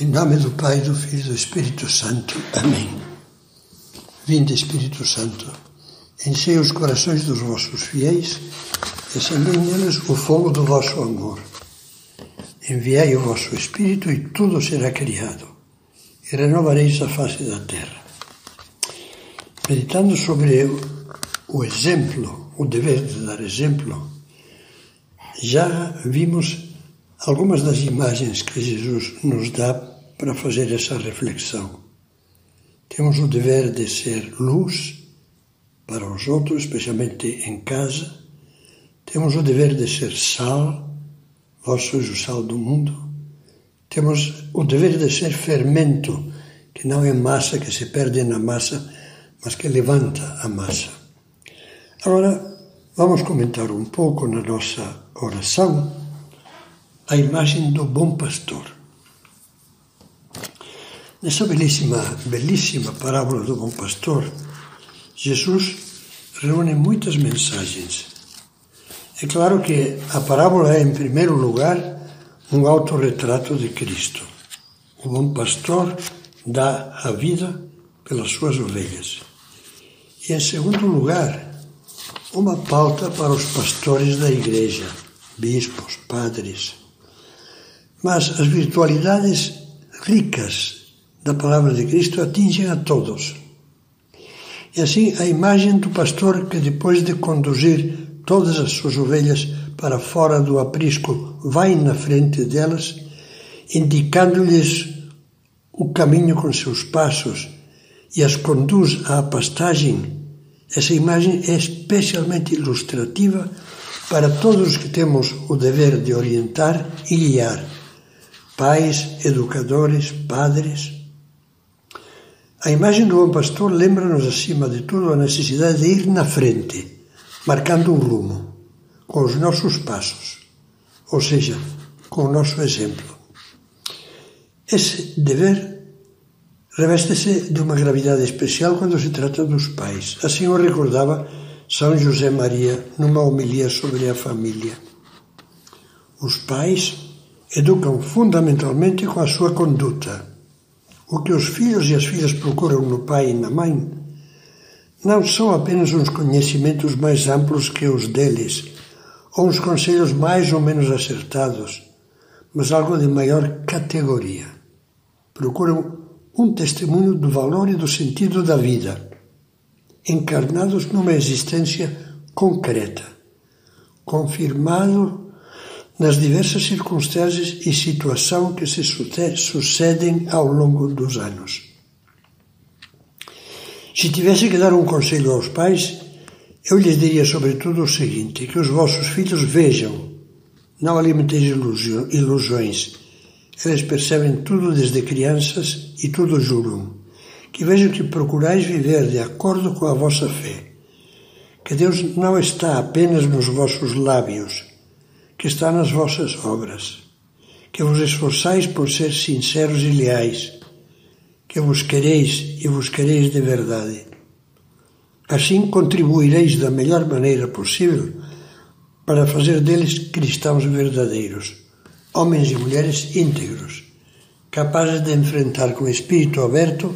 Em nome do Pai, do Filho e do Espírito Santo. Amém. Vinde, Espírito Santo, enchei os corações dos vossos fiéis e acendei neles o fogo do vosso amor. Enviai o vosso Espírito e tudo será criado, e renovareis a face da terra. Meditando sobre o exemplo, o dever de dar exemplo, já vimos algumas das imagens que Jesus nos dá para fazer essa reflexão. Temos o dever de ser luz para os outros, especialmente em casa. Temos o dever de ser sal, vós sois o sal do mundo. Temos o dever de ser fermento, que não é massa que se perde na massa, mas que levanta a massa. Agora, vamos comentar um pouco na nossa oração a imagem do bom pastor. Nessa belíssima, belíssima parábola do bom pastor, Jesus reúne muitas mensagens. É claro que a parábola é, em primeiro lugar, um autorretrato de Cristo. O bom pastor dá a vida pelas suas ovelhas. E, em segundo lugar, uma pauta para os pastores da igreja, bispos, padres, mas as virtualidades ricas da palavra de Cristo atingem a todos. E assim, a imagem do pastor que, depois de conduzir todas as suas ovelhas para fora do aprisco, vai na frente delas, indicando-lhes o caminho com seus passos e as conduz à pastagem, essa imagem é especialmente ilustrativa para todos os que temos o dever de orientar e guiar pais, educadores, padres. A imagem do bom pastor lembra-nos, acima de tudo, a necessidade de ir na frente, marcando um rumo, com os nossos passos, ou seja, com o nosso exemplo. Esse dever reveste-se de uma gravidade especial quando se trata dos pais. Assim o recordava São José Maria numa homilia sobre a família. Os pais educam fundamentalmente com a sua conduta. O que os filhos e as filhas procuram no pai e na mãe não são apenas uns conhecimentos mais amplos que os deles, ou uns conselhos mais ou menos acertados, mas algo de maior categoria. Procuram um testemunho do valor e do sentido da vida, encarnados numa existência concreta, confirmado nas diversas circunstâncias e situações que se sucedem ao longo dos anos. Se tivesse que dar um conselho aos pais, eu lhes diria sobretudo o seguinte: que os vossos filhos vejam, não alimenteis ilusões. Eles percebem tudo desde crianças e tudo julgam. Que vejam que procurais viver de acordo com a vossa fé. Que Deus não está apenas nos vossos lábios, que está nas vossas obras, que vos esforçais por ser sinceros e leais, que vos quereis e vos quereis de verdade. Assim contribuireis da melhor maneira possível para fazer deles cristãos verdadeiros, homens e mulheres íntegros, capazes de enfrentar com espírito aberto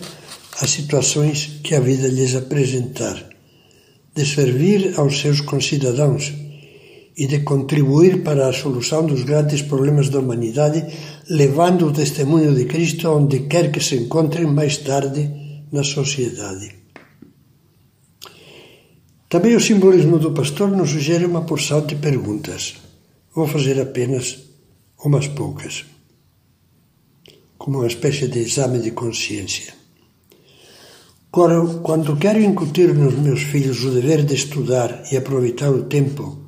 as situações que a vida lhes apresentar, de servir aos seus concidadãos e de contribuir para a solução dos grandes problemas da humanidade, levando o testemunho de Cristo onde quer que se encontrem mais tarde na sociedade. Também o simbolismo do pastor nos sugere uma porção de perguntas. Vou fazer apenas umas poucas, como uma espécie de exame de consciência. Quando quero incutir nos meus filhos o dever de estudar e aproveitar o tempo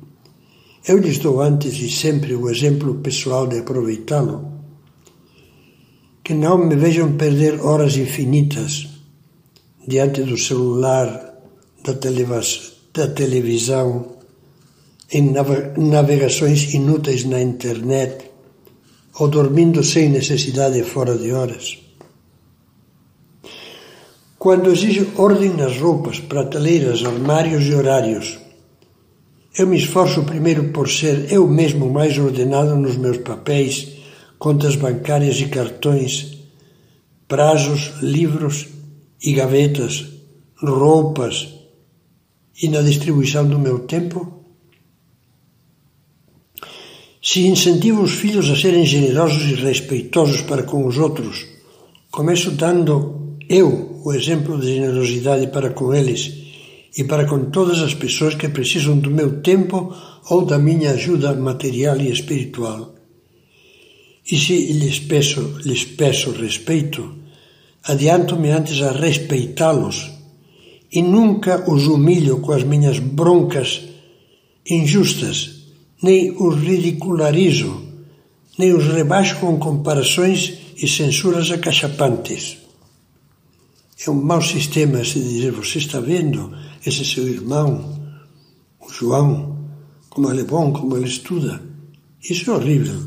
eu lhes dou antes e sempre o exemplo pessoal de aproveitá-lo. Que não me vejam perder horas infinitas diante do celular, da, da televisão, em navegações inúteis na internet ou dormindo sem necessidade fora de horas. Quando exijo ordem nas roupas, prateleiras, armários e horários, eu me esforço primeiro por ser eu mesmo mais ordenado nos meus papéis, contas bancárias e cartões, prazos, livros e gavetas, roupas e na distribuição do meu tempo? Se incentivo os filhos a serem generosos e respeitosos para com os outros, começo dando eu o exemplo de generosidade para com eles e para com todas as pessoas que precisam do meu tempo ou da minha ajuda material e espiritual. E se lhes peço, lhes peço respeito, adianto-me antes a respeitá-los e nunca os humilho com as minhas broncas injustas, nem os ridicularizo, nem os rebaixo com comparações e censuras acachapantes. É um mau sistema se dizer, você está vendo esse seu irmão, o João, como ele é bom, como ele estuda. Isso é horrível.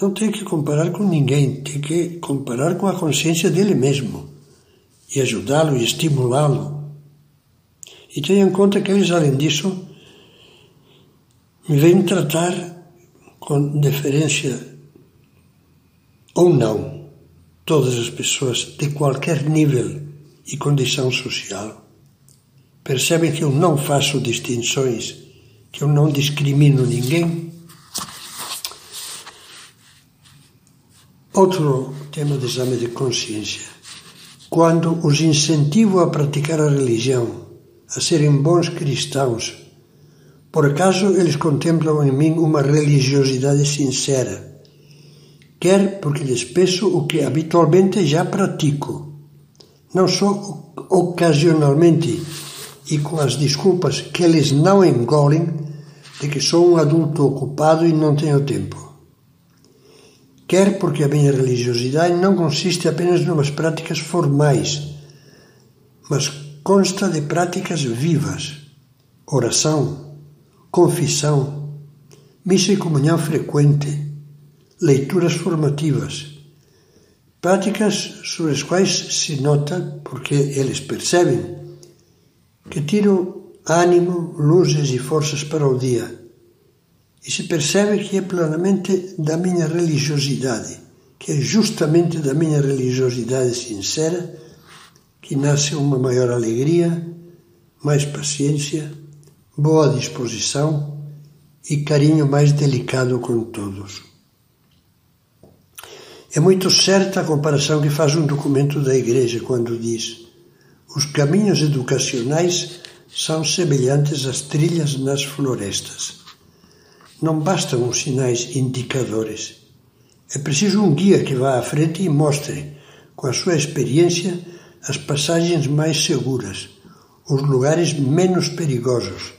Não tem que comparar com ninguém, tem que comparar com a consciência dele mesmo e ajudá-lo e estimulá-lo. E tenha em conta que eles, além disso, me vêm tratar com deferência ou não todas as pessoas de qualquer nível e condição social. Percebem que eu não faço distinções, que eu não discrimino ninguém Outro tema de exame de consciência. Quando os incentivo a praticar a religião, a serem bons cristãos, por acaso eles contemplam em mim uma religiosidade sincera, quer porque lhes peço o que habitualmente já pratico, não só ocasionalmente e com as desculpas que eles não engolem de que sou um adulto ocupado e não tenho tempo. Quer porque a minha religiosidade não consiste apenas numas práticas formais, mas consta de práticas vivas, oração, confissão, missa e comunhão frequente, leituras formativas, práticas sobre as quais se nota, porque eles percebem, que tiro ânimo, luzes e forças para o dia e se percebe que é plenamente da minha religiosidade, que é justamente da minha religiosidade sincera que nasce uma maior alegria, mais paciência, boa disposição e carinho mais delicado com todos. É muito certa a comparação que faz um documento da Igreja quando diz: os caminhos educacionais são semelhantes às trilhas nas florestas. Não bastam os sinais indicadores. É preciso um guia que vá à frente e mostre, com a sua experiência, as passagens mais seguras, os lugares menos perigosos,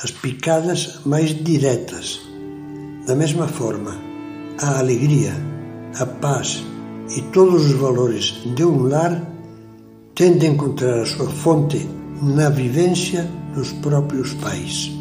as picadas mais diretas. Da mesma forma, a alegria, a paz e todos os valores de um lar tendem a encontrar a sua fonte na vivência dos próprios pais.